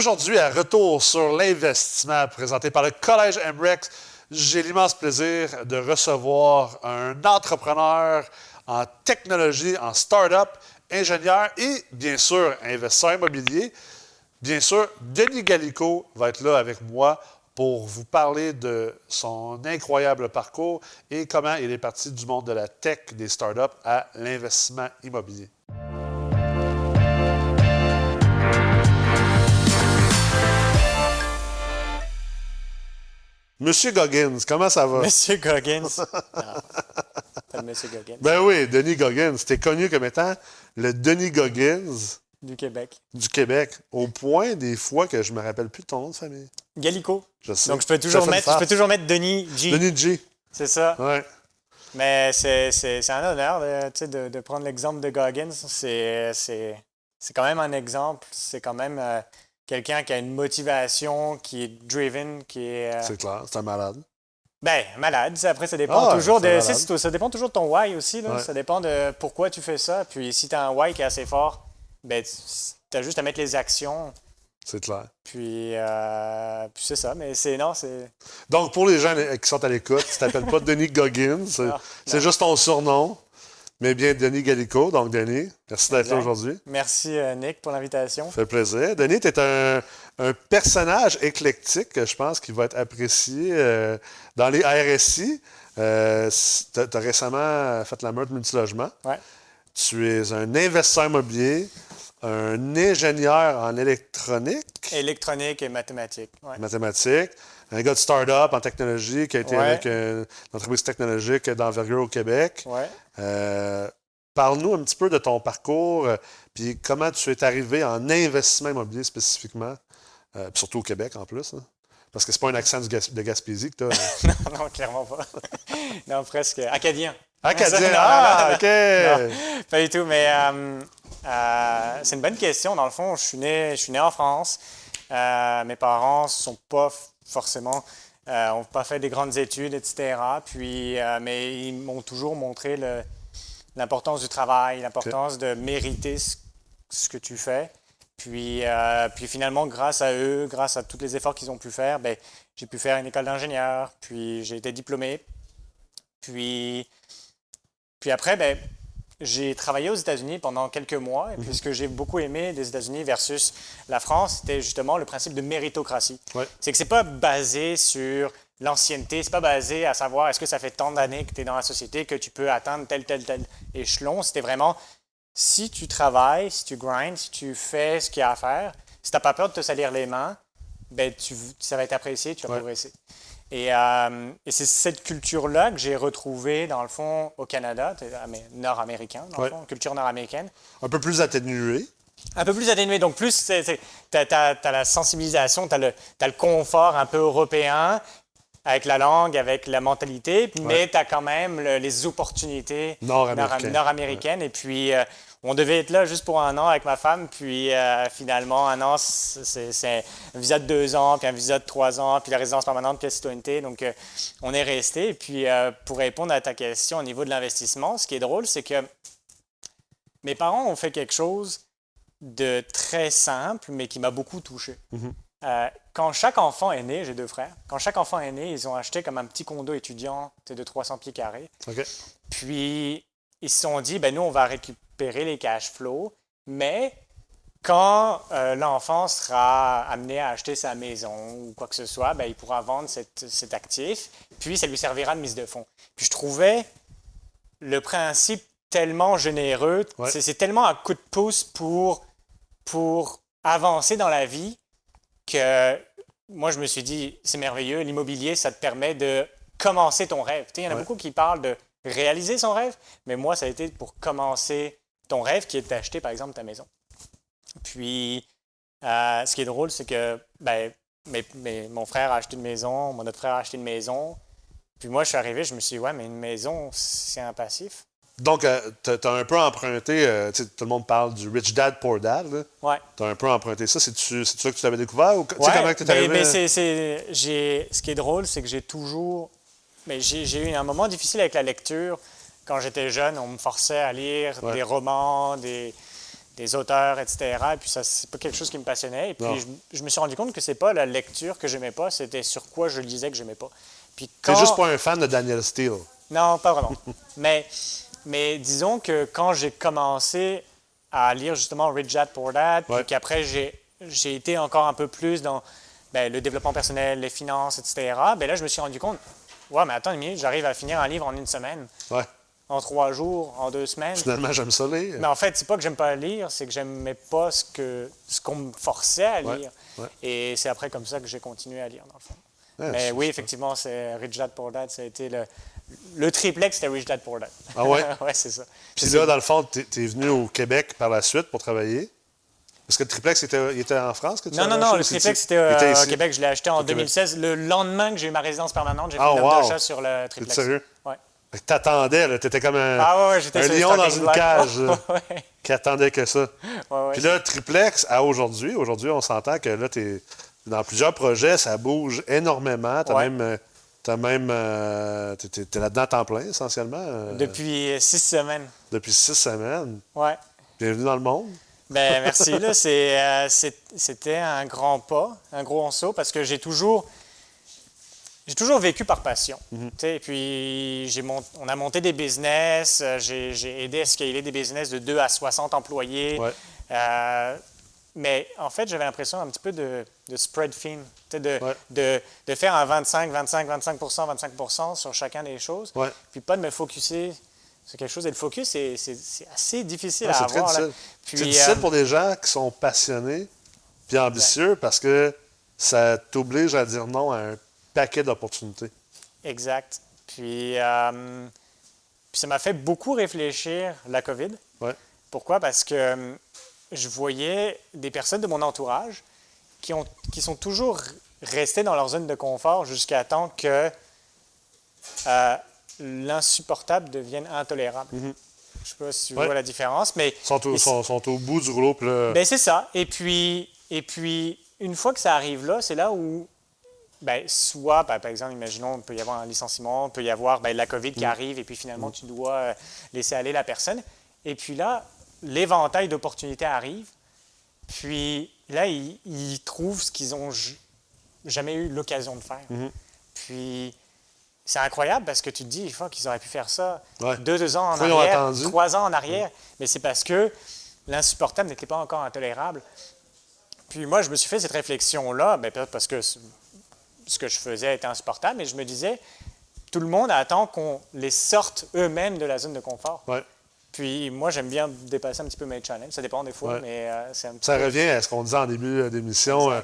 Aujourd'hui, à retour sur l'investissement présenté par le Collège MREX, j'ai l'immense plaisir de recevoir un entrepreneur en technologie, en start-up, ingénieur et bien sûr investisseur immobilier. Bien sûr, Denis Gallico va être là avec moi pour vous parler de son incroyable parcours et comment il est parti du monde de la tech, des startups à l'investissement immobilier. Monsieur Goggins, comment ça va? Monsieur Goggins. Non. Monsieur Goggins. Ben oui, Denis Goggins. T'es connu comme étant le Denis Goggins Du Québec. du Québec, au point des fois que je me rappelle plus de ton nom de famille. Gallico. Je sais. Donc, je peux toujours, mettre, je peux toujours mettre Denis G. Denis G. C'est ça. Ouais. Mais c'est c'est- c'est un honneur de, sais, de, de prendre l'exemple de Goggins. C'est c'est- c'est quand même un exemple. C'est quand même euh, quelqu'un qui a une motivation, qui est driven, qui est. euh, C'est clair, c'est un malade. Ben, malade. Après, ça dépend Ah, toujours de. Ça dépend toujours de ton why aussi. Là. Ouais. Ça dépend de pourquoi tu fais ça. Puis si tu as un why qui est assez fort, ben, tu as juste à mettre les actions. C'est clair. Puis, euh, puis c'est ça. Mais c'est. Non, c'est. Donc, pour les gens qui sont à l'écoute, tu t'appelles pas Denis Goggins, c'est juste ton surnom, mais bien Denis Gallico. Donc, Denis, merci d'être là aujourd'hui. Merci, euh, Nick, pour l'invitation. Ça fait plaisir. Denis, tu es un, un personnage éclectique que je pense qui va être apprécié euh, dans les RSI. Euh, tu as, récemment fait la meurtre multilogement. Ouais. Tu es un investisseur immobilier, un ingénieur en électronique, Électronique et mathématiques. Ouais. mathématiques, un gars de start-up en technologie qui a été Ouais. avec euh, une entreprise technologique d'envergure au Québec. Ouais. Euh, Parle-nous un petit peu de ton parcours, euh, puis comment tu es arrivé en investissement immobilier spécifiquement, euh, surtout au Québec en plus. hein. Parce que c'est pas un accent de Gaspésie que tu as. non, non, clairement pas. non, presque. Acadien. Acadien! Ah, OK! non, Pas du tout, mais c'est une bonne question. Dans le fond, je suis né, je suis né en France. Euh, mes parents sont pas forcément, euh, ont pas fait des grandes études, etc. Puis, euh, mais ils m'ont toujours montré l'importance du travail, l'importance de mériter ce, ce que tu fais. Puis, puis finalement, grâce à eux, grâce à tous les efforts qu'ils ont pu faire, ben, j'ai pu faire une école d'ingénieur, puis j'ai été diplômé. Puis, puis après, ben, j'ai travaillé aux États-Unis pendant quelques mois, et puis ce que j'ai beaucoup aimé des États-Unis versus la France, c'était justement le principe de méritocratie. Ouais. C'est que c'est pas basé sur l'ancienneté, c'est pas basé à savoir est-ce que ça fait tant d'années que tu es dans la société que tu peux atteindre tel, tel, tel échelon. C'était vraiment si tu travailles, si tu grindes, si tu fais ce qu'il y a à faire, si tu n'as pas peur de te salir les mains, ben tu, ça va être apprécié, tu vas Ouais. progresser. Et, euh, et c'est cette culture-là que j'ai retrouvée, dans le fond, au Canada, nord-américain, dans Ouais. le fond, culture nord-américaine. Un peu plus atténué. Un peu plus atténué, donc plus, tu as, la sensibilisation, tu as, le confort un peu européen, avec la langue, avec la mentalité, mais tu as quand même le- les opportunités Nord-américaines. nord- nord-américaines. Et puis, euh, on devait être là juste pour un an avec ma femme, puis euh, finalement, un an, c'est un visa de deux ans, puis un visa de trois ans, puis la résidence permanente, puis la citoyenneté. Donc, euh, on est resté. Et puis, euh, pour répondre à ta question au niveau de l'investissement, ce qui est drôle, c'est que mes parents ont fait quelque chose de très simple, mais qui m'a beaucoup touché. Euh, quand chaque enfant est né, j'ai deux frères, quand chaque enfant est né, ils ont acheté comme un petit condo étudiant de 300 pieds carrés. Puis, ils se sont dit, ben nous, on va récupérer les cash flows, mais quand euh, l'enfant sera amené à acheter sa maison ou quoi que ce soit, ben, il pourra vendre cet, cet actif, puis ça lui servira de mise de fonds. Puis je trouvais le principe tellement généreux, Ouais. c'est tellement un coup de pouce pour, pour avancer dans la vie que moi, je me suis dit, c'est merveilleux, l'immobilier, ça te permet de commencer ton rêve. Il y en a Ouais. beaucoup qui parlent de réaliser son rêve, mais moi, ça a été pour commencer ton rêve qui est d'acheter, par exemple, ta maison. Puis, euh, ce qui est drôle, c'est que ben, mon frère a acheté une maison, mon autre frère a acheté une maison. Puis moi, je suis arrivé, je me suis dit, ouais, mais une maison, c'est un passif. Donc, tu as, un peu emprunté, euh, tout le monde parle du Rich Dad, Poor Dad. Ouais. Tu as un peu emprunté ça. C'est-tu c'est ça que tu t'avais découvert? Ou, Ouais, comment tu arrivé? mais c'est- j'ai- ce qui est drôle, c'est que j'ai toujours. Mais j'ai eu un moment difficile avec la lecture. Quand j'étais jeune, on me forçait à lire Ouais. des romans, des, des auteurs, etc. Et puis ça, c'est pas quelque chose qui me passionnait. Et puis je, je me suis rendu compte que c'est pas la lecture que j'aimais pas, c'était sur quoi je lisais que j'aimais pas. Puis T'es quand... juste pas un fan de Daniel Steele. Non, pas vraiment. mais, mais disons que quand j'ai commencé à lire justement Rich Dad Poor Dad, Ouais. puis qu'après j'ai, j'ai été encore un peu plus dans ben, le développement personnel, les finances, etc., ben là je me suis rendu compte, ouais, mais attends une minute, j'arrive à finir un livre en une semaine, Ouais. En trois jours, en deux semaines. Finalement, j'aime ça lire. Mais en fait, c'est pas que j'aime pas lire, c'est que j'aimais pas ce, que, ce qu'on me forçait à lire. ouais. Et c'est après comme ça que j'ai continué à lire, dans le fond. Ouais, Mais oui, effectivement, c'est Rich Dad Poor Dad, ça a été le, le triplex, c'était Rich Dad Poor Dad. Ah ouais? ouais, c'est ça. Puis là, dans le fond, t'es es venu au Québec par la suite pour travailler? Parce que le triplex, était, il était en France que tu Non, non, non, le triplex, c'était euh, au. Québec. Je l'ai acheté en Québec. 2016. Le lendemain que j'ai eu ma résidence permanente, j'ai fait Ah, une wow. d'achat sur le triplex. sérieux? T'attendais, là. T'étais comme un, Ah ouais, un lion dans une cage ouais, qui attendait que ça. ouais. Puis là, triplex, à aujourd'hui, aujourd'hui, on s'entend que là, t'es dans plusieurs projets, ça bouge énormément. T'as même. euh, T'as même. euh, t'es- T'es t'es là-dedans à temps plein, essentiellement. euh, Depuis six semaines. depuis six semaines. Ouais. Bienvenue dans le monde. Ben, merci. Là, c'est, euh, c'est- c'était un grand pas, un gros saut, parce que j'ai toujours, j'ai toujours vécu par passion. Sais, Et puis, mont- on a monté des business, euh, j'ai, aidé à scaler des business de 2 à 60 employés. Ouais. Euh, mais en fait, j'avais l'impression un petit peu de, de spread thin, de, Ouais. de, de faire un 25, 25, 25 25 sur chacun des choses, Ouais. puis pas de me focuser sur quelque chose. Et le focus, c'est, assez difficile à avoir. c'est difficile euh, pour des gens qui sont passionnés puis ambitieux parce que ça t'oblige à dire non à un paquet d'opportunités. Exact. Puis, euh, puis ça m'a fait beaucoup réfléchir la COVID. Ouais. Pourquoi? Parce que euh, je voyais des personnes de mon entourage qui, ont, qui sont toujours restées dans leur zone de confort jusqu'à temps que euh, l'insupportable devienne intolérable. Je ne sais pas si tu Ouais. vois la différence, mais Ils sont au, mais sont- sont au bout du rouleau. Là, ben, c'est ça. Et puis, et puis, une fois que ça arrive là, c'est là où, ben, soit, ben, par exemple, imaginons, il peut y avoir un licenciement, il peut y avoir ben, la COVID qui arrive, et puis finalement, tu dois euh, laisser aller la personne. Et puis là, l'éventail d'opportunités arrive. Puis là, ils, ils trouvent ce qu'ils n'ont jamais eu l'occasion de faire. Puis c'est incroyable parce que tu te dis, il faut qu'ils auraient pu faire ça Ouais. deux, deux ans en arrière, trois ans en arrière. Mais c'est parce que l'insupportable n'était pas encore intolérable. Puis moi, je me suis fait cette réflexion-là, ben, peut-être parce que ce que je faisais était insupportable, mais je me disais, tout le monde attend qu'on les sorte eux-mêmes de la zone de confort. ouais. Puis moi, j'aime bien dépasser un petit peu mes challenges. Ça dépend des fois, Ouais. mais euh, c'est un petit Ça peu... revient à ce qu'on disait en début euh, d'émission. euh,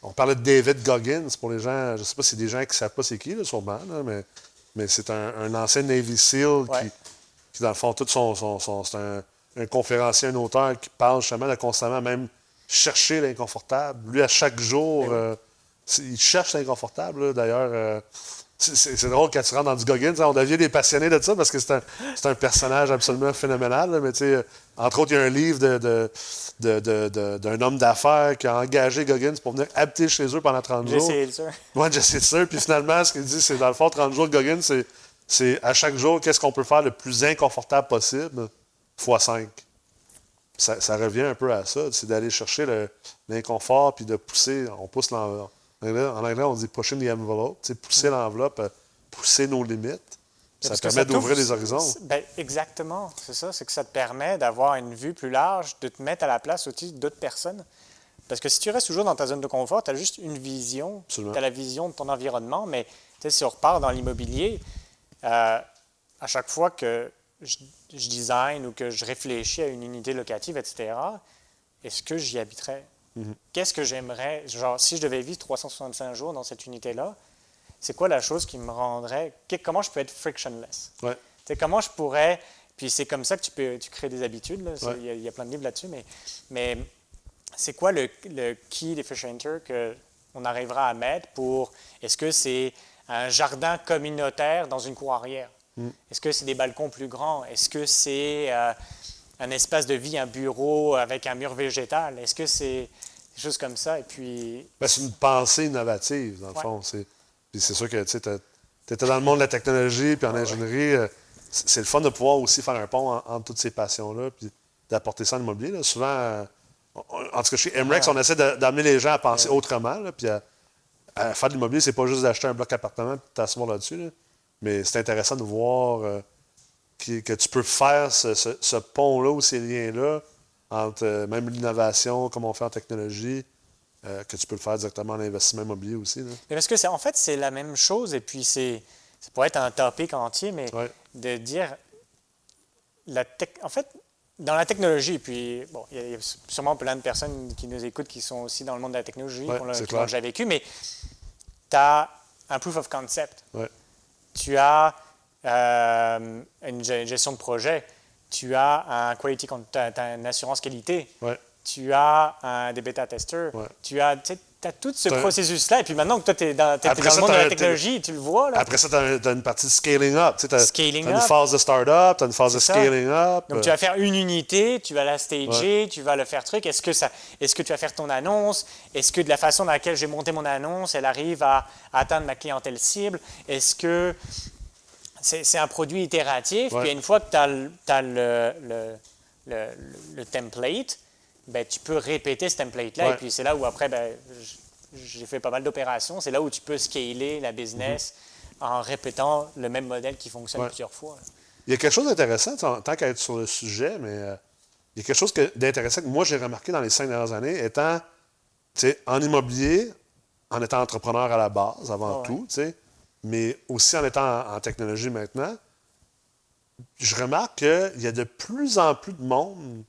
on parlait de David Goggins pour les gens. Je ne sais pas si c'est des gens qui ne savent pas c'est qui, là, sûrement, là, mais, mais c'est un, un ancien Navy SEAL qui, Ouais. qui, dans le fond, tout son. son- son- c'est un, un conférencier, un auteur qui parle justement de constamment même chercher l'inconfortable. Lui, à chaque jour, Ben euh, c'est- il cherche l'inconfortable. D'ailleurs, euh, c'est- drôle quand tu rentres dans du Goggins. hein, On devient des passionnés de ça parce que c'est un, un personnage absolument phénoménal. là, mais tu sais, euh, entre autres, il y a un livre de, de- de- de- de- d'un homme d'affaires qui a engagé Goggins pour venir habiter chez eux pendant 30 J'ai jours. Moi, j'essaie ça. Puis finalement, ce qu'il dit, c'est dans le fond, 30 jours de Goggins, c'est, c'est à chaque jour, qu'est-ce qu'on peut faire le plus inconfortable possible, fois 5. Ça, ça revient un peu à ça. C'est d'aller chercher l'inconfort puis de pousser. On pousse l'enveloppe. En anglais, en anglais, on dit pushing the envelope. Pousser l'enveloppe, euh, pousser nos limites. Ça permet d'ouvrir les horizons. ben, exactement, c'est ça. C'est que ça te permet d'avoir une vue plus large, de te mettre à la place aussi d'autres personnes. Parce que si tu restes toujours dans ta zone de confort, tu as juste une vision. Tu as la vision de ton environnement. Mais si on repart dans l'immobilier, euh, à chaque fois que je, je design ou que je réfléchis à une unité locative, etc., est-ce que j'y habiterais? Mhm. Qu'est-ce que j'aimerais? Genre, si je devais vivre 365 jours dans cette unité-là, c'est quoi la chose qui me rendrait. Comment je peux être frictionless? Ouais. Comment je pourrais. Puis c'est comme ça que tu peux tu crées des habitudes. Ouais. Il y, a- il y a plein de livres là-dessus. Mais, mais c'est quoi le, le key differentiator qu'on arrivera à mettre pour. Est-ce que c'est un jardin communautaire dans une cour arrière? Mm. Est-ce que c'est des balcons plus grands? Est-ce que c'est euh, un espace de vie, un bureau avec un mur végétal? Est-ce que c'est des choses comme ça? Et puis. Ben, c'est une pensée innovative, dans le Ouais. fond. C'est, puis c'est sûr que tu étais dans le monde de la technologie puis en ingénierie. euh, c'est, le fun de pouvoir aussi faire un pont en- entre toutes ces passions-là. Puis d'apporter ça en immobilier. là. Souvent, euh, on- en tout cas, chez MREX, on essaie d'amener les gens à penser autrement. là, puis à, à faire de l'immobilier, c'est pas juste d'acheter un bloc appartement et de t'asseoir là-dessus. là. Mais c'est intéressant de voir euh, qui- que tu peux faire ce, ce- ce pont-là ou ces liens-là entre euh, même l'innovation, comme on fait en technologie, euh, que tu peux le faire directement en investissement immobilier aussi. là. Mais parce que c'est en fait c'est la même chose et puis c'est ça pourrait être un topic entier, mais Ouais. de dire la tech, en fait dans la technologie, puis bon, il y a- il y, a sûrement plein de personnes qui nous écoutent qui sont aussi dans le monde de la technologie, Ouais, qui l'ont- déjà vécu, mais tu as un proof of concept, Ouais. tu as euh, une ge- gestion de projet, tu as un quality, t'as une assurance qualité, Ouais. tu as un, des bêta-testeurs, Ouais. tu as, as tout ce processus-là. Et puis maintenant que toi, tu es dans, dans ça, le monde de la technologie, tu le vois. Là. Après ça, tu as, une partie de scaling up. Tu as, Scaling une up. phase de start-up, tu as une phase de ça. scaling up. Donc, tu vas faire une unité, tu vas la stager, Ouais. tu vas le faire truc. Est-ce que, ça, est-ce que tu vas faire ton annonce? Est-ce que de la façon dans laquelle j'ai monté mon annonce, elle arrive à, atteindre ma clientèle cible? Est-ce que c'est, un produit itératif? Ouais. Puis une fois que tu as, le, t'as le, le, le- le template, ben, tu peux répéter ce template-là. Ouais. Et puis c'est là où après, ben, j'ai fait pas mal d'opérations. C'est là où tu peux scaler la business en répétant le même modèle qui fonctionne Mm-hmm. Ouais. plusieurs fois. Il y a quelque chose d'intéressant, tant tant qu'à être sur le sujet, mais euh, il y a quelque chose que- d'intéressant que moi j'ai remarqué dans les cinq dernières années, étant en immobilier, en étant entrepreneur à la base avant tout, tu sais, mais aussi en étant en, en technologie maintenant, je remarque qu'il y a de plus en plus de monde.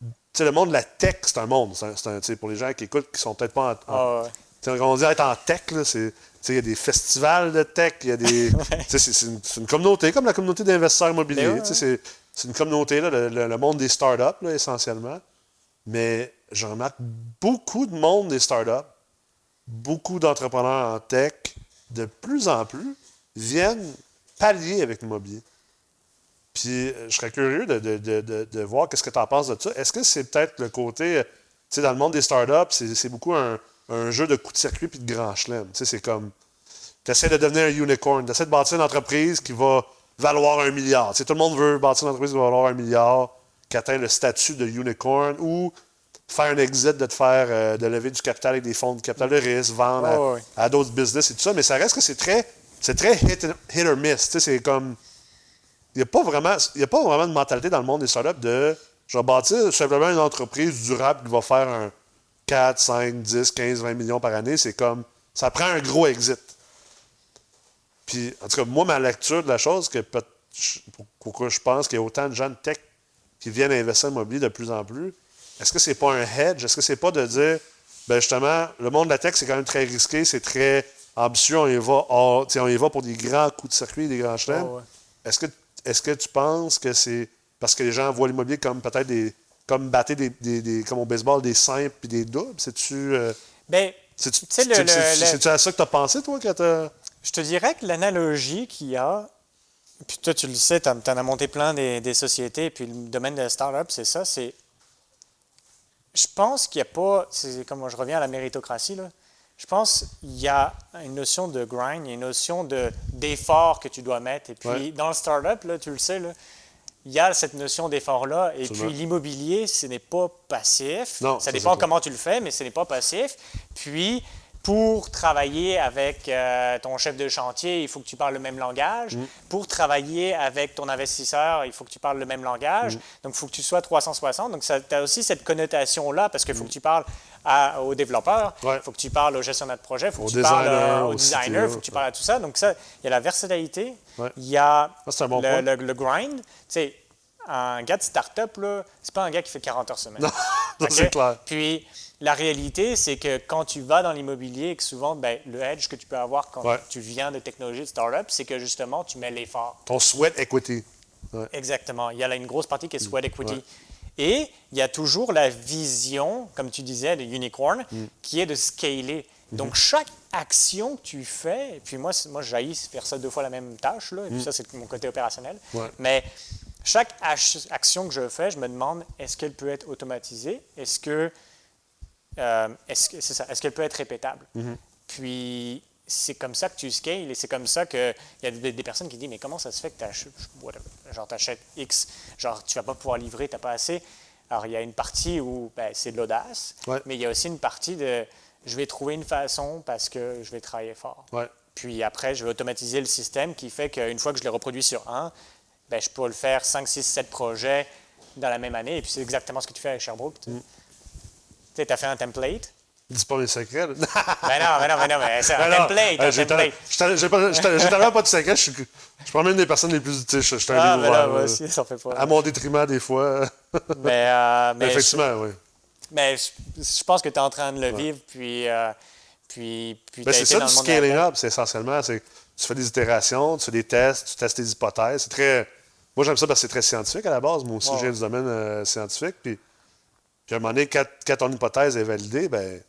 Tu sais, le monde de la tech, c'est un monde. C'est un- pour les gens qui écoutent, qui sont peut-être pas en, en- Ah ouais. tu sais, quand on dit être en tech, là, c'est, il y a des festivals de tech, il y a des. c'est, une, communauté, comme la communauté d'investisseurs immobiliers. Ben ouais, C'est, c'est une communauté, là, le, le- le monde des startups, là, essentiellement. Mais je remarque beaucoup de monde des startups, beaucoup d'entrepreneurs en tech, de plus en plus, viennent pallier avec l'immobilier. Puis euh, je serais curieux de, voir qu'est-ce que tu en penses de ça. Est-ce que c'est peut-être le côté, euh, tu sais, dans le monde des startups, c'est, beaucoup un, un jeu de coups de circuit puis de grand chelem. Tu sais, c'est comme, tu essaies de devenir un unicorn, tu essaies de bâtir une entreprise qui va valoir un milliard. Tu sais, tout le monde veut bâtir une entreprise qui va valoir un milliard, qui atteint le statut de unicorn ou faire un exit, de te faire, euh, de lever du capital avec des fonds de capital de risque, vendre à- d'autres business et tout ça. Mais ça reste que c'est très, c'est très hit, hit or miss. Tu sais, c'est comme, il n'y a, pas vraiment- y a pas vraiment de mentalité dans le monde des startups de je vais bâtir simplement une entreprise durable qui va faire un 4, 5, 10, 15, 20 millions par année. C'est comme ça prend un gros exit. Puis, en tout cas, moi, ma lecture de la chose, que pourquoi je pense qu'il y a autant de gens de tech qui viennent investir en immobilier de plus en plus, est-ce que c'est pas un hedge? Est-ce que c'est pas de dire, ben justement, le monde de la tech, c'est quand même très risqué, c'est très ambitieux, on y va, tu sais, on y va pour des grands coups de circuit, des grands chelems. Ouais. Est-ce que, est-ce que tu penses que c'est parce que les gens voient l'immobilier comme peut-être des. comme battre des, des- des- comme au baseball, des simples puis des doubles? C'est-tu. euh, Ben, c'est-tu, Tu à ça que tu as pensé, toi, quand t'as. Je te dirais que l'analogie qu'il y a, puis toi tu le sais, tu en, as monté plein des, des sociétés, puis le domaine de la start-up, c'est ça, c'est... Je pense qu'il n'y a pas, c'est comme je reviens à la méritocratie, là, je pense qu'il y a une notion de grind, il y a une notion de, d'effort que tu dois mettre. Et puis Ouais. dans le start-up, là, tu le sais, là, il y a cette notion d'effort-là. Et Absolument. puis l'immobilier, ce n'est pas passif. Non, ça ça, dépend comment tu le fais, mais ce n'est pas passif. Puis, pour travailler avec euh, ton chef de chantier, il faut que tu parles le même langage. Mm. Pour travailler avec ton investisseur, il faut que tu parles le même langage. Mm. Donc, il faut que tu sois 360. Donc, tu as aussi cette connotation-là parce qu'il faut Mm. que tu parles à- aux développeurs, il Ouais. faut que tu parles au gestionnaire de projet, il faut Au que tu parles designer, euh, au au designer, il faut que tu parles à tout ça. Donc, ça, il y a la versatilité, Ouais. il y a Ça, bon le, point. le- le grind. Tu sais, un gars de start-up, c'est pas un gars qui fait 40 heures semaine. Non, c'est clair. Puis la réalité, c'est que quand tu vas dans l'immobilier, et que souvent, ben, le edge que tu peux avoir quand Ouais. tu viens de technologie de startup, c'est que justement, tu mets l'effort. Ton sweat equity. Exactement. Il y a là une grosse partie qui est sweat equity. Ouais. Et il y a toujours la vision, comme tu disais, de unicorn, qui est de scaler. Donc, chaque action que tu fais, et puis moi, moi j'haïs faire ça deux fois la même tâche, là, et puis ça, c'est mon côté opérationnel. Mais chaque action que je fais, je me demande est-ce qu'elle peut être automatisée? Est-ce que. Euh, est-ce Est-ce qu'elle peut être répétable? Puis c'est comme ça que tu scales et c'est comme ça qu'il y a des, des personnes qui disent mais comment ça se fait que tu achètes, X, genre tu vas pas pouvoir livrer, tu n'as pas assez. Alors, il y a une partie où ben, c'est de l'audace, Ouais. mais il y a aussi une partie de je vais trouver une façon parce que je vais travailler fort. Ouais. Puis après, je vais automatiser le système qui fait qu'une fois que je le reproduis sur un, ben, je peux le faire 5, 6, 7 projets dans la même année. Et puis c'est exactement ce que tu fais avec Sherbrooke. Tu sais, tu as fait un template? Dis pas mes secrets. Ben non, ben non, ben non, mais c'est un Ben template. euh, J'ai tellement- j'ai j'ai pas- j'ai j'ai de secrets. Je suis- je prends même des personnes les plus. tu sais, Je je suis un Ah, livre ben moi aussi, ça fait pas. À mon détriment, des fois. Mais, euh, mais je- Effectivement, oui. Mais je, je pense que tu es en train de le vivre, puis, euh, puis, puis Ben, t'as c'est ça dans du scaling up, c'est essentiellement. Tu fais des itérations, tu fais des tests, tu testes tes hypothèses. C'est très. Moi, j'aime ça parce que c'est très scientifique à la base. Moi aussi, Ouais. je viens du domaine euh, scientifique. Puis, puis à un moment donné, quand, quand ton hypothèse est validée, ben,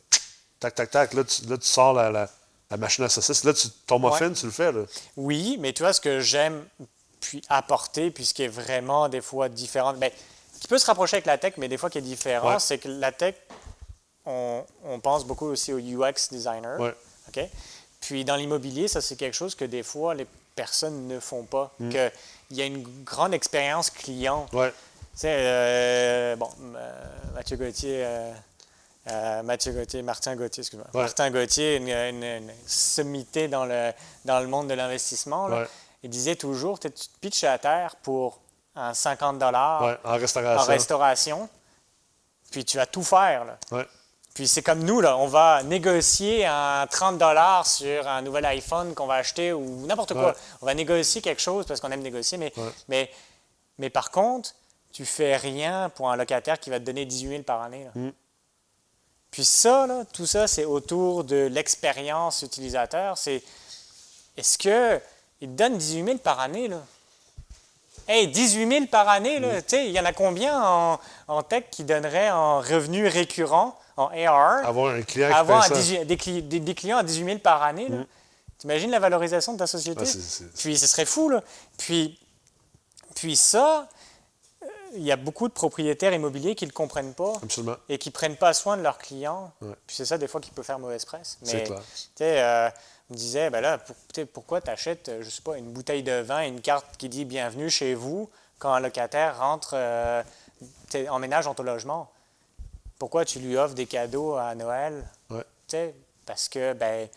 tac, tac, tac, là, tu, là, tu sors la, la- la machine à saucisse. Là, tu, ton muffin, tu le fais. Là. Oui, mais tu vois, ce que j'aime puis apporter, puis ce qui est vraiment des fois différent, mais qui peut se rapprocher avec la tech, mais des fois qui est différent, Ouais. c'est que la tech, on, on pense beaucoup aussi au UX designer. Ouais. OK? Puis dans l'immobilier, ça, c'est quelque chose que des fois, les personnes ne font pas. Mm. Que Il y a une grande expérience client. Ouais. Sais, euh, bon, euh, Mathieu Gauthier, euh, Mathieu Gauthier, Martin Gauthier, excuse-moi. Ouais. Martin Gauthier, une, une, une sommité dans le, dans le monde de l'investissement. Ouais. Il disait toujours, tu te pitches à terre pour un 50 dollars Ouais. En en restauration. puis tu vas tout faire. là. Puis c'est comme nous, là, on va négocier un 30 dollars sur un nouvel iPhone qu'on va acheter ou n'importe quoi. On va négocier quelque chose parce qu'on aime négocier, mais, mais, mais par contre, tu fais rien pour un locataire qui va te donner 18 000 par année. là. Mm. Puis ça, là, tout ça, c'est autour de l'expérience utilisateur. C'est est-ce que il te donne 18 000 par année là? Hey, 18 000 par année, Mm. là, tu sais, il y en a combien en, en tech qui donneraient en revenus récurrents, en AR, Avoir un client qui avoir fait un ça. 18 des, cli- des- des clients à 18 000 par année? là? T'imagines la valorisation de ta société? Ah, Puis ce serait fou, là. Puis, puis ça, il y a beaucoup de propriétaires immobiliers qui ne le comprennent pas Absolument. et qui ne prennent pas soin de leurs clients. Ouais. Puis c'est ça, des fois, qui peut faire mauvaise presse. Mais, clair. tu sais, euh, on me disait, ben là, pour- pourquoi tu achètes, je sais pas, une bouteille de vin et une carte qui dit bienvenue chez vous quand un locataire rentre, euh, emménage dans ton logement? Pourquoi tu lui offres des cadeaux à Noël? Ouais. Parce que, ben,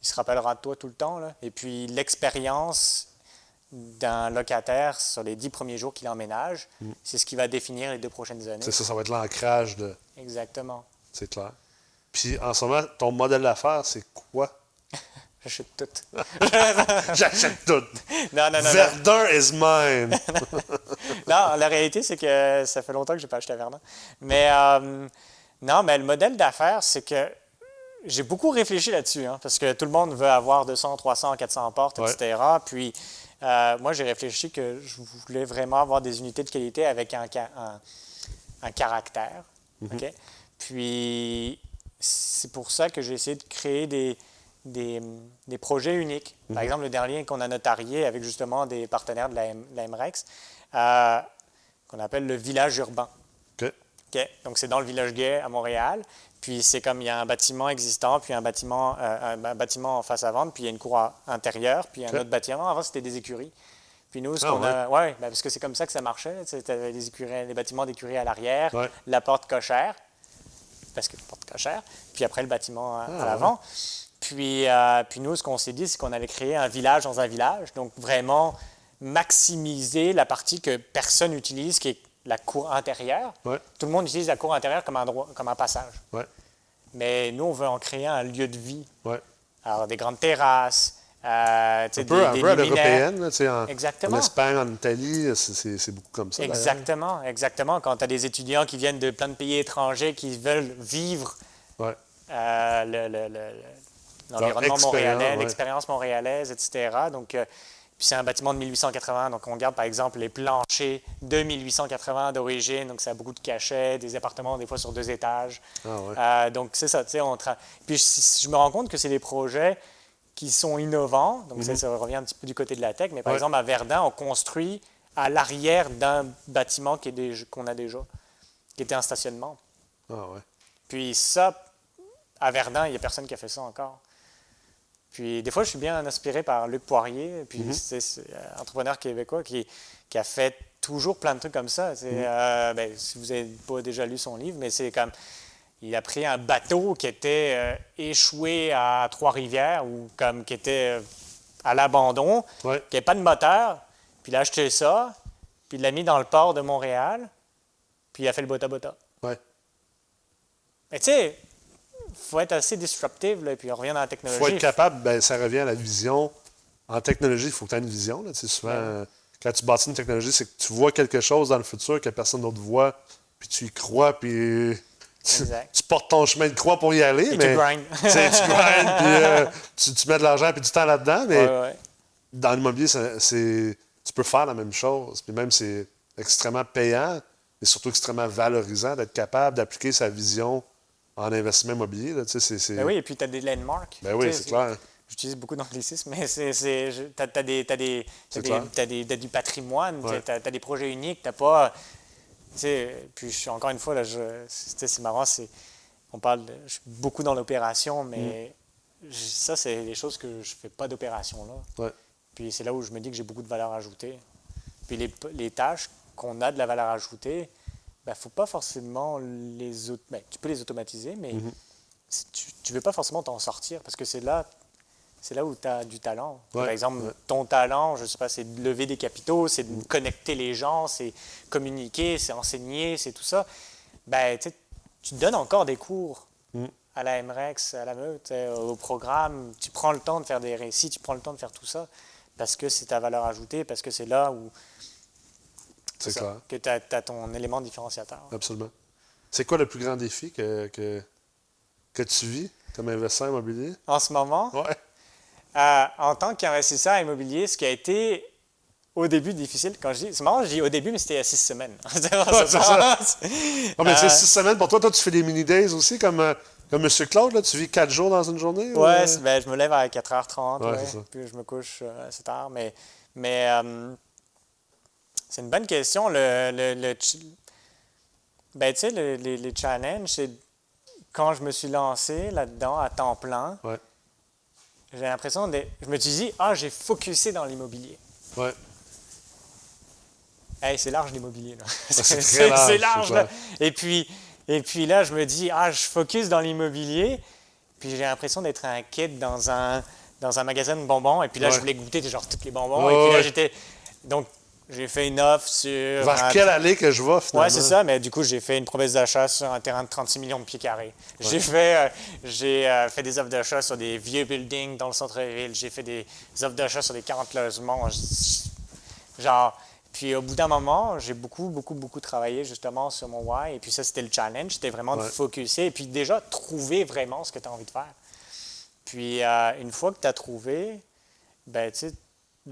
il se rappellera de toi tout le temps. Là. Et puis, l'expérience d'un locataire sur les dix premiers jours qu'il emménage, c'est ce qui va définir les deux prochaines années. Mm. C'est ça, ça va être l'ancrage de. Exactement. C'est clair. Puis en ce moment, ton modèle d'affaires, c'est quoi? J'achète tout. J'achète tout. Non, non, non, non. Verdun is mine. Non, la réalité, c'est que ça fait longtemps que je n'ai pas acheté à Verdun. Mais euh, non, mais le modèle d'affaires, c'est que j'ai beaucoup réfléchi là-dessus, hein, parce que tout le monde veut avoir 200, 300, 400 portes, Ouais. etc. Puis euh, moi, j'ai réfléchi que je voulais vraiment avoir des unités de qualité avec un, ca- un- un caractère. OK? Puis c'est pour ça que j'ai essayé de créer des, des, des projets uniques. Par exemple, le dernier qu'on a notarié avec justement des partenaires de la, M- la MREX, euh, qu'on appelle le village urbain. Donc, c'est dans le village gay à Montréal. Puis, c'est comme il y a un bâtiment existant, puis un bâtiment, euh, un, bâtiment en face à vendre, puis il y a une cour à- intérieure, puis un autre bâtiment. Avant, c'était des écuries. Puis nous, ce Ah, qu'on ouais. a. Ouais, ben, parce que c'est comme ça que ça marchait. C'était les, écuries, les bâtiments d'écuries à l'arrière, Ouais. la porte cochère, parce que porte cochère, puis après le bâtiment à, à Ah, l'avant. Puis, euh, puis nous, ce qu'on s'est dit, c'est qu'on allait créer un village dans un village. Donc, vraiment maximiser la partie que personne n'utilise, qui est la cour intérieure. Ouais. Tout le monde utilise la cour intérieure comme un, droit, comme un passage. Ouais. Mais nous, on veut en créer un lieu de vie. Ouais. Alors, des grandes terrasses, euh, Un peu, des, un des peu à l'européenne, en, Exactement. en Espagne, en Italie, c'est- beaucoup comme ça. Exactement, exactement. Quand tu as des étudiants qui viennent de plein de pays étrangers qui veulent vivre euh, le- le- le- le- l'environnement montréalais, l'expérience montréalaise, etc. Donc, euh, puis c'est un bâtiment de 1880, donc on regarde par exemple les planchers de 1880 d'origine, donc ça a beaucoup de cachets, des appartements des fois sur deux étages. Ah ouais. Euh, donc c'est ça, tu sais, on tra- Puis je, je me rends compte que c'est des projets qui sont innovants, donc ça, ça revient un petit peu du côté de la tech, mais par Mhm. Ouais. exemple à Verdun, on construit à l'arrière d'un bâtiment qu'on a déjà, qui était un stationnement. Ah ouais. Puis ça, à Verdun, il n'y a personne qui a fait ça encore. Puis des fois, je suis bien inspiré par Luc Poirier, puis c'est un entrepreneur québécois qui, qui, a fait toujours plein de trucs comme ça. Euh, ben, si vous n'avez pas déjà lu son livre, mais c'est comme il a pris un bateau qui était euh, échoué à Trois-Rivières ou comme qui était euh, à l'abandon, qui n'avait pas de moteur, puis il a acheté ça, puis il l'a mis dans le port de Montréal, puis il a fait le bota-bota. Ouais. Mais tu sais, faut être assez disruptif, là, puis on revient dans la technologie. Il faut être capable, ben, ça revient à la vision. En technologie, il faut que tu aies une vision. Là, souvent, quand tu bâtis une technologie, c'est que tu vois quelque chose dans le futur que personne d'autre voit, puis tu y crois, puis tu, portes ton chemin de croix pour y aller. mais, tu grindes. tu grindes, puis euh, tu, mets de l'argent et du temps là-dedans. Mais dans l'immobilier, c'est, tu peux faire la même chose. Puis même, c'est extrêmement payant, mais surtout extrêmement valorisant d'être capable d'appliquer sa vision en investissement immobilier. Là, ben oui, et puis tu as des landmarks. Ben oui, c'est clair. J'utilise beaucoup d'anglicisme, mais tu as, des, des, du patrimoine, tu as, des projets uniques, tu pas puis je encore une fois, là, c'est marrant, c'est, on parle, je suis beaucoup dans l'opération, mais mm. ça, c'est des choses que je fais pas d'opération là. Puis c'est là où je me dis que j'ai beaucoup de valeur ajoutée. Puis les, les tâches qu'on a de la valeur ajoutée, il ben, ne faut pas forcément les... Ben, tu peux les automatiser, mais mm-hmm. tu ne veux pas forcément t'en sortir parce que c'est là c'est là où tu as du talent. Par exemple, ton talent, je ne sais pas, c'est de lever des capitaux, c'est de mm. connecter les gens, c'est communiquer, c'est enseigner, c'est tout ça. Ben, tu donnes encore des cours mm. à la MREX, à la Meute, au programme. Tu prends le temps de faire des récits, tu prends le temps de faire tout ça parce que c'est ta valeur ajoutée, parce que c'est là où c'est ça, que tu as, ton élément différenciateur. Absolument. C'est quoi le plus grand défi que, que, que tu vis comme investisseur immobilier? En ce moment? Oui. Euh, en tant qu'investisseur immobilier, ce qui a été au début difficile, quand je dis, c'est marrant, je dis au début, mais c'était il y a six semaines. c'est ça. Non, mais c'est euh, six semaines pour toi. Toi, tu fais des mini-days aussi, comme, euh, comme M. Claude, là, tu vis quatre jours dans une journée? Oui, ben, je me lève à 4h30, puis je me couche assez tard. Mais, mais c'est une bonne question. Le, le, ben, tu sais, les, les challenges, c'est quand je me suis lancé là-dedans à temps plein, j'ai l'impression de. Je me suis dit, ah, j'ai focusé dans l'immobilier. Ouais. Hey, c'est large l'immobilier. C'est large. là. Et, puis, et puis là, je me dis, ah, je focus dans l'immobilier. Puis j'ai l'impression d'être un kid dans un, dans un magasin de bonbons. Et puis là, je voulais goûter genre tous les bonbons. et puis là, j'étais. Donc, j'ai fait une offre sur. Vers quelle allée que je vais, finalement? Oui, c'est ça, mais du coup, j'ai fait une promesse d'achat sur un terrain de 36 millions de pieds carrés. J'ai fait, euh, j'ai euh, fait des offres d'achat sur des vieux buildings dans le centre-ville. J'ai fait des offres d'achat sur des 40 logements. Genre. Puis au bout d'un moment, j'ai beaucoup, beaucoup, beaucoup travaillé justement sur mon why. Et puis ça, c'était le challenge. C'était vraiment de focuser et puis déjà trouver vraiment ce que tu as envie de faire. Puis euh, une fois que tu as trouvé, ben, tu sais,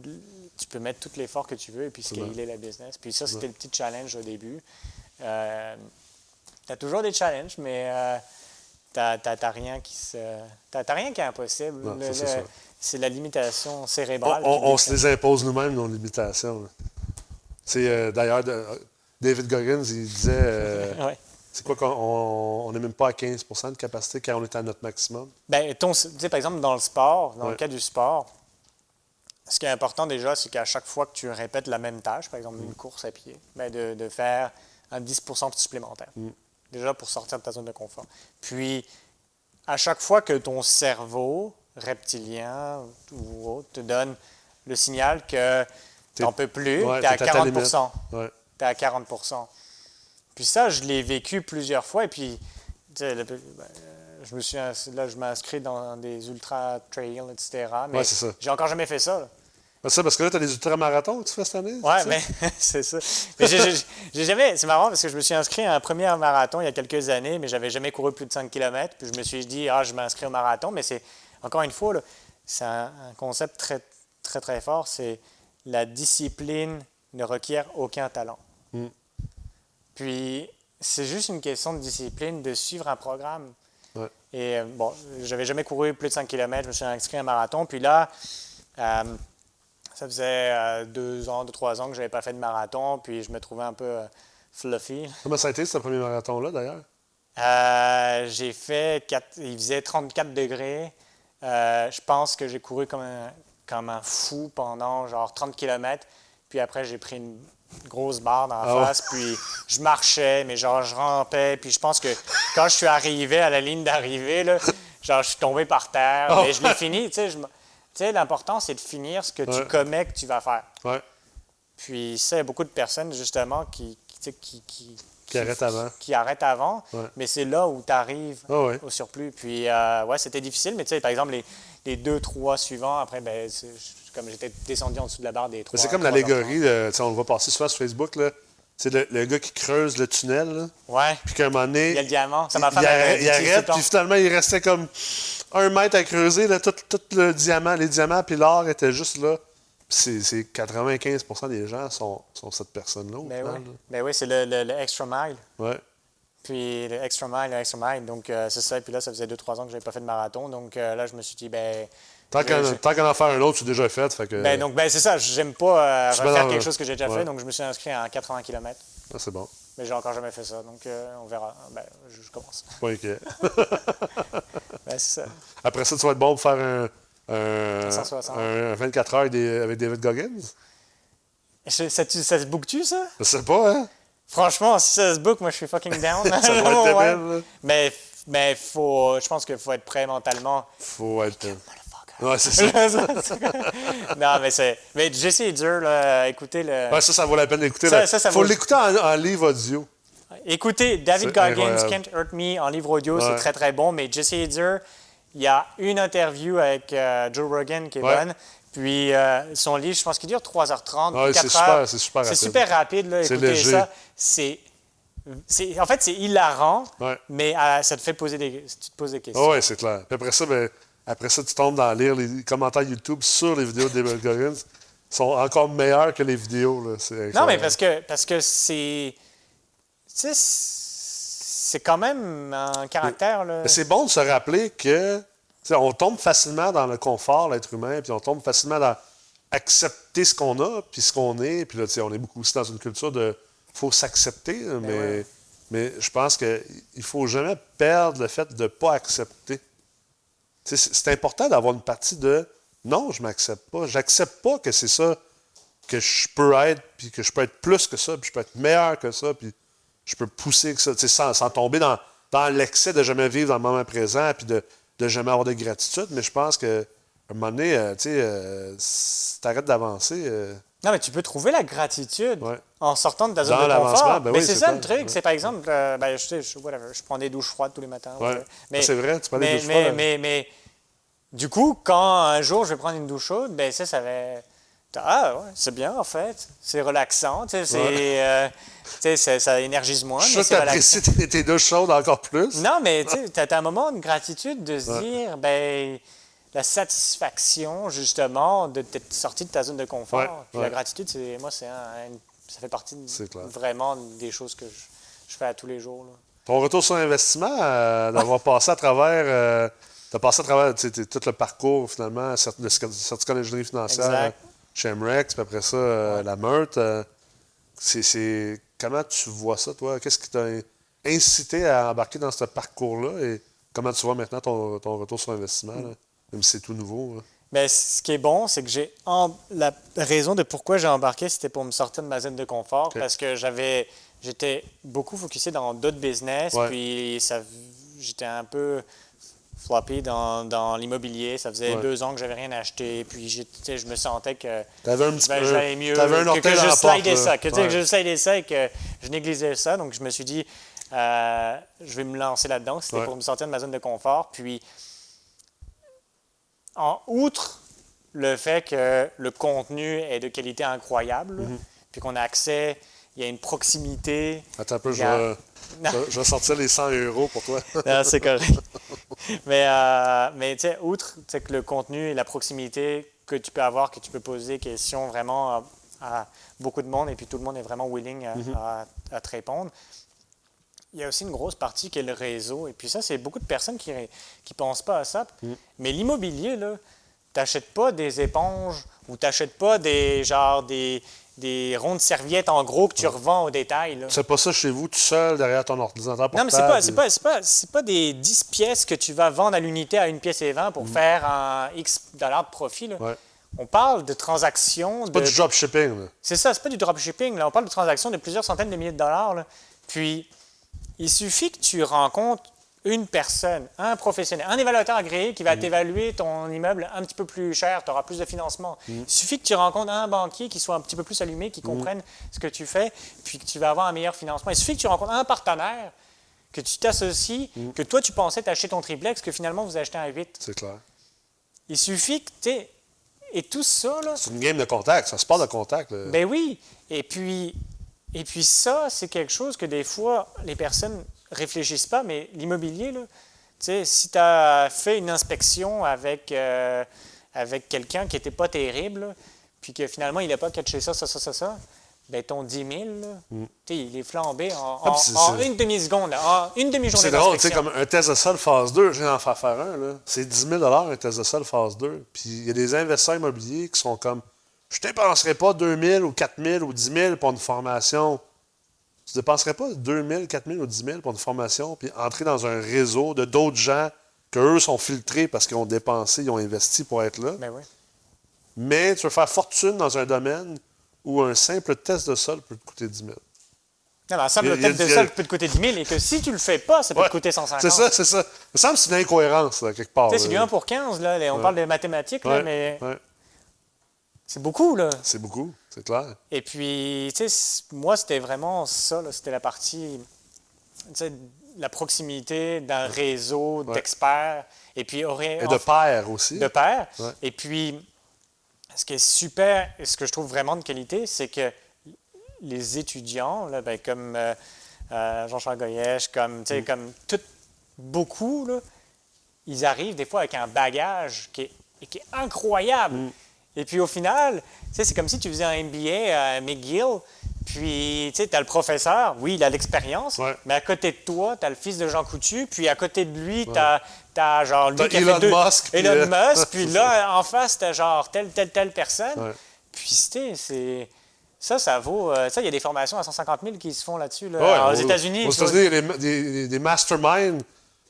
tu peux mettre tout l'effort que tu veux et puis scaler la business. Puis ça, c'était le petit challenge au début. Euh, tu as toujours des challenges, mais euh, tu n'as rien, qui rien qui est impossible. c'est la limitation cérébrale. On, se les impose nous-mêmes, nos limitations. C'est euh, D'ailleurs, David Goggins, il disait... C'est quoi qu'on n'est même pas à 15% de capacité quand on est à notre maximum? Tu sais, par exemple, dans le sport, dans le cas du sport, ce qui est important déjà, c'est qu'à chaque fois que tu répètes la même tâche, par exemple une course à pied, ben de, faire un 10% supplémentaire. Mm. Déjà pour sortir de ta zone de confort. Puis, à chaque fois que ton cerveau reptilien ou autre te donne le signal que tu n'en peux plus, tu es à 40 Tu es à 40% Puis ça, je l'ai vécu plusieurs fois. Et puis, ben, je me suis là, je m'inscris dans des ultra trails, etc. Mais j'ai encore jamais fait ça. C'est ça, parce que là, tu as des ultramarathons que tu fais cette année? Oui, mais c'est ça. Mais j'ai jamais. C'est marrant parce que je me suis inscrit à un premier marathon il y a quelques années, mais j'avais jamais couru plus de 5 km. Puis je me suis dit, ah, je m'inscris au marathon. Mais c'est, encore une fois, c'est un, concept très, très, très fort. C'est la discipline ne requiert aucun talent. Mm. Puis, c'est juste une question de discipline, de suivre un programme. Et euh, bon, j'avais jamais couru plus de 5 km, je me suis inscrit à un marathon. Puis là, euh, ça faisait euh, deux ans, deux, trois ans que je n'avais pas fait de marathon, puis je me trouvais un peu fluffy. Comment ça a été ce premier marathon-là, d'ailleurs? j'ai fait, il faisait 34 degrés. Je pense que j'ai couru comme un, comme un fou pendant genre 30 km. Puis après, j'ai pris une grosse barre dans la Ah face. Puis je marchais, mais genre, je rampais. Puis je pense que quand je suis arrivé à la ligne d'arrivée, là, genre, je suis tombé par terre. Oh. Mais je l'ai fini. Tu sais, je me- tu sais, l'important, c'est de finir ce que tu commets que tu vas faire. Ouais. Puis ça, il y a beaucoup de personnes, justement, qui, qui, qui, qui, Qui arrête avant. qui arrêtent avant. Ouais. Mais c'est là où tu arrives Ah au surplus. Puis, euh, ouais, c'était difficile. Mais tu sais, par exemple, les, les deux, trois suivants, après, ben, comme j'étais descendu en dessous de la barre des trois. C'est comme l'allégorie, on le voit passer souvent sur Facebook, là. C'est le, le gars qui creuse le tunnel, là. Ouais. puis qu'à un moment donné, Il y a le diamant. Ça m'a fait il arrête, il arrête, puis finalement, il restait comme un mètre à creuser, là, tout, tout le diamant, les diamants, puis l'or était juste là. Puis c'est c'est 95% des gens sont, sont cette personne-là. Ben oui, ben oui c'est le, le- le extra mile. Ouais. Puis le extra mile, le extra mile. Donc, euh, c'est ça. Puis là, ça faisait deux, trois ans que je n'avais pas fait de marathon. Donc euh, là, je me suis dit, ben. Tant qu'en qu'en en faire un autre, c'est déjà fait. Fait que, ben, donc, ben, c'est ça. J'aime pas euh, Je suis pas refaire quelque chose que j'ai déjà Ouais. fait. Donc, je me suis inscrit à 80 km. ah, c'est bon. Mais j'ai encore jamais fait ça. Donc, euh, on verra. Ben, je, je commence. Pas inquiet. Ben, c'est ça. Après ça, tu vas être bon pour faire un, un, 160. un 24 heures avec, des- avec David Goggins? Je- ça, tu- ça se book-tu, ça? Je sais pas, hein? Franchement, si ça se book, moi, je suis fucking down. Ça doit être Ouais. débile, là. Mais, mais faut, je pense qu'il faut être prêt mentalement. Faut être. Ouais, c'est ça. non, mais c'est. Mais Jesse est dur, là. Écoutez le. Ouais, ça, ça vaut la peine d'écouter. Ça- ça, ça Faut vaut- l'écouter en, en livre audio. Écoutez, David Goggins. Can't Hurt Me en livre audio, c'est très très bon. Mais Jesse Eder, il y a une interview avec euh, Joe Rogan qui est bonne. Puis euh, son livre, je pense qu'il dure 3h30, Ouais, 4 c'est super- heures. c'est super C'est rapide. super rapide, là. Écoutez léger. ça. C'est. c'est- En fait, c'est hilarant, Ouais. mais euh, ça te fait poser des, tu te poses des questions. Ah ouais, c'est clair. Puis après ça, ben, après ça, tu tombes dans lire les commentaires YouTube sur les vidéos de David Goggins. Ils sont encore meilleurs que les vidéos. Là. Non, mais parce que parce que c'est. Tu sais, c'est quand même un caractère, c'est bon de se rappeler que on tombe facilement dans le confort, l'être humain, puis on tombe facilement dans accepter ce qu'on a, puis ce qu'on est. Puis là, on est beaucoup aussi dans une culture de faut s'accepter, là, mais, ouais. mais je pense qu'il ne faut jamais perdre le fait de ne pas accepter. C'est important d'avoir une partie de non, je m'accepte pas. J'accepte pas que c'est ça que je peux être, puis que je peux être plus que ça, puis je peux être meilleur que ça, puis je peux pousser que ça, sans, sans tomber dans, dans l'excès de jamais vivre dans le moment présent, puis de, de jamais avoir de gratitude. Mais je pense que à un moment donné, euh, tu sais, euh, si t'arrêtes d'avancer, euh, Non, mais tu peux trouver la gratitude Ouais. en sortant de ta zone Dans de confort. ben mais oui, c'est ça le truc, c'est par exemple, euh, ben, je, je, whatever, je prends des douches froides tous les matins. Ouais. Mais, C'est vrai, tu prends des mais, douches mais, froides, Mais, mais, du coup, quand un jour je vais prendre une douche chaude, ben ça, ça va. Ah ouais, c'est bien en fait. C'est relaxant. Tu sais, c'est, Ouais. euh, ça, ça énergise moins, je t'apprécies tes, tes douches chaudes encore plus. Non, mais tu as un moment de gratitude de se Ouais. dire, ben, la satisfaction, justement, de t'être sorti de ta zone de confort. Puis la gratitude, c'est, moi, c'est un- ça fait partie de- vraiment des choses que je, je fais à tous les jours. là. Ton retour sur investissement, euh, d'avoir passé à travers, tu as passé à travers tout le parcours finalement, cer- certificat d'ingénierie financière Exact. Euh, chez MREX, puis après ça, euh, la Meurthe. euh, c'est, c'est- comment tu vois ça, toi? Qu'est-ce qui t'a incité à embarquer dans ce parcours-là? Et comment tu vois maintenant ton, ton retour sur investissement, là? même si c'est tout nouveau? là? Mais ce qui est bon, c'est que j'ai la raison de pourquoi j'ai embarqué, c'était pour me sortir de ma zone de confort parce que j'avais j'étais beaucoup focusé dans d'autres business, Ouais. puis ça j'étais un peu floppy dans, dans l'immobilier. Ça faisait Ouais. deux ans que j'avais rien acheté, puis je me sentais que T'avais un petit ben, peu- j'allais mieux t'avais un que, que je slidais ça, que, tu sais, Ouais. que je slidais ça et que je négligeais ça. Donc je me suis dit, euh, je vais me lancer là-dedans. C'était Ouais. pour me sortir de ma zone de confort. Puis en outre le fait que le contenu est de qualité incroyable, Mhm. puis qu'on a accès, il y a une proximité. Attends un peu, je vais, je vais- je vais sortir les 100 euros pour toi. Non, c'est correct. mais euh, mais tu sais, outre que le contenu et la proximité que tu peux avoir, que tu peux poser des questions vraiment à, à beaucoup de monde et puis tout le monde est vraiment willing à, à- à te répondre. Il y a aussi une grosse partie qui est le réseau. Et puis ça, c'est beaucoup de personnes qui ne pensent pas à ça. Mais l'immobilier, là, tu n'achètes pas des éponges où tu n'achètes pas des, genre, des, des ronds de serviettes en gros que tu revends au détail. là. C'est pas ça chez vous, tout seul, derrière ton ordinateur portable. Non, mais c'est pas, c'est pas, c'est pas, c'est pas des 10 pièces que tu vas vendre à l'unité à une pièce et 20 pour faire un X dollars de profit. là. Mm. Ouais. On parle de transactions. Pas de- du dropshipping, là. C'est ça, c'est pas du dropshipping. Là. On parle de transactions de plusieurs centaines de milliers de dollars. là. Puis, il suffit que tu rencontres une personne, un professionnel, un évaluateur agréé qui Mm. va t'évaluer ton immeuble un petit peu plus cher, tu auras plus de financement. Mm. Il suffit que tu rencontres un banquier qui soit un petit peu plus allumé, qui comprenne ce que tu fais, puis que tu vas avoir un meilleur financement. Il suffit que tu rencontres un partenaire, que tu t'associes, Mm. que toi, tu pensais t'acheter ton triplex, que finalement, vous achetez un 8. C'est clair. Il suffit que tu Et tout ça, là, C'est une game de contact, ça se passe de contact. là. ben oui. Et puis, et puis ça, c'est quelque chose que des fois, les personnes réfléchissent pas, mais l'immobilier, là, tu sais, si tu as fait une inspection avec, euh, avec quelqu'un qui n'était pas terrible, là, puis que finalement, il n'a pas catché ça, ça, ça, ça, ça, ben ton 10 000, là, tu sais, il est flambé en, en- Mm. Ah, en une demi-seconde, en une demi-journée C'est drôle, tu sais, comme un test de sol phase 2, je viens d'en faire faire un, là. C'est 10 000 un test de sol phase 2. Puis il y a des investisseurs immobiliers qui sont comme, je dépenserais pas 2 000 ou 4 000 ou 10 000 pour une formation. Tu dépenserais pas 2 000, 4 000 ou 10 000 pour une formation, puis entrer dans un réseau de d'autres gens que eux sont filtrés parce qu'ils ont dépensé, ils ont investi pour être là. Ben oui. Mais tu veux faire fortune dans un domaine où un simple test de sol peut te coûter 10 000. Non, mais ensemble, Il y a- le il y a- tête de il sol peut te coûter 10 000 et que si tu le fais pas, ça peut Ouais. te coûter 150 C'est ça, c'est ça. Ça me semble que c'est une incohérence, là, quelque part. Tu sais, c'est du là. 1 pour 15, là. On Ouais. parle de mathématiques, là, Ouais, mais. C'est beaucoup, là. C'est beaucoup, c'est clair. Et puis, tu sais, moi, c'était vraiment ça, là. C'était la partie, tu sais, la proximité d'un réseau Ouais. d'experts. Et puis, aurait, Et de père aussi. de pairs. Ouais. Et puis, ce qui est super et ce que je trouve vraiment de qualité, c'est que les étudiants, là, ben, comme euh, euh, Jean-Charles Goyesh, comme, tu sais, Mm. comme tout, beaucoup, là, ils arrivent des fois avec un bagage qui est, qui est incroyable. Mm. Et puis au final, c'est comme si tu faisais un MBA à McGill, puis tu as le professeur, oui, il a l'expérience, Ouais. mais à côté de toi, tu as le fils de Jean Coutu, puis à côté de lui, tu as, genre lui qui a Elon fait deux- Musk, puis, Elon euh, Musk, puis là, en face, tu as genre telle, telle, telle personne. Ouais. Puis c'est... Ça, ça vaut... euh, ça, il y a des formations à 150 000 qui se font là-dessus. Là, Ouais, Alors, aux au- États-Unis. Aux États-Unis, il y a des, des- des masterminds.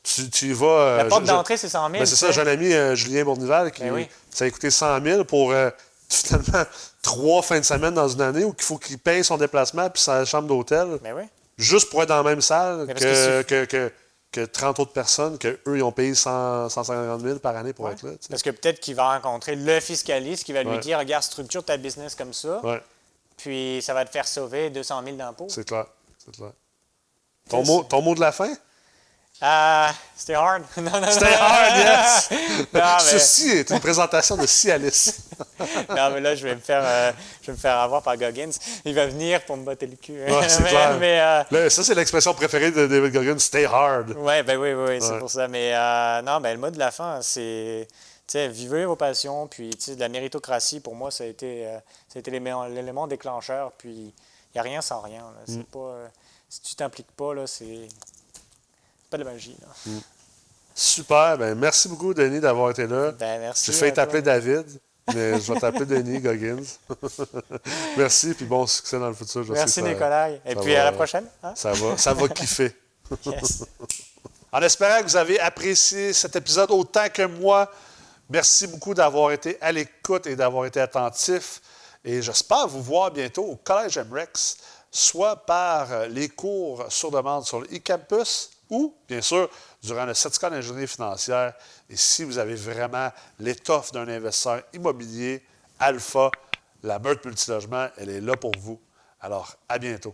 Tu, tu y vas. euh, La porte d'entrée, c'est 100 000. Ben, c'est ça, j'ai un ami, euh, Julien Bournival, qui Ben oui. ça a coûté 100 000 pour euh, finalement trois fins de semaine dans une année où il faut qu'il paye son déplacement puis sa chambre d'hôtel Ben oui. juste pour être dans la même salle que, que que, que, que 30 autres personnes que eux ils ont payé 100, 150 000 par année pour être là. Parce que peut-être qu'il va rencontrer le fiscaliste qui va lui Ouais. dire Regarde, structure ta business comme ça, Ouais, puis ça va te faire sauver 200 000 d'impôts. c'est clair. C'est clair. Ton mot, ton mot de la fin? Ah, c'était hard. non, non, non. C'était hard, yes! mais, Ceci est une présentation de Cialis. non, mais là, je vais me faire, euh, je vais me faire avoir par Goggins. Il va venir pour me botter le cul. Ouais, c'est mais, clair. mais, euh, Là, ça, c'est l'expression préférée de David Goggins, stay hard. Ouais, ben oui, oui, oui, c'est Ouais. pour ça. Mais euh, non, ben le mot de la fin, c'est, tu sais, vivez vos passions, puis tu sais, de la méritocratie, pour moi, ça a été, euh, ça a été l'élément déclencheur, puis il n'y a rien sans rien. là. C'est Mm. pas, si tu t'impliques pas, là, c'est pas de magie. là. Super. Ben, merci beaucoup, Denis, d'avoir été là. Ben merci. J'ai failli t'appeler David, mais je vais t'appeler Denis Goggins. merci, puis bon succès dans le futur. Je sais Merci, que ça- Nicolas. Et ça puis va- à la prochaine. hein? Ça va, ça va kiffer. Yes. En espérant que vous avez apprécié cet épisode autant que moi, merci beaucoup d'avoir été à l'écoute et d'avoir été attentif. Et j'espère vous voir bientôt au Collège MREX, soit par les cours sur demande sur le e-campus ou, bien sûr, durant le certificat d'ingénierie financière. Et si vous avez vraiment l'étoffe d'un investisseur immobilier alpha, la Meurthe Multilogement, elle est là pour vous. Alors, à bientôt.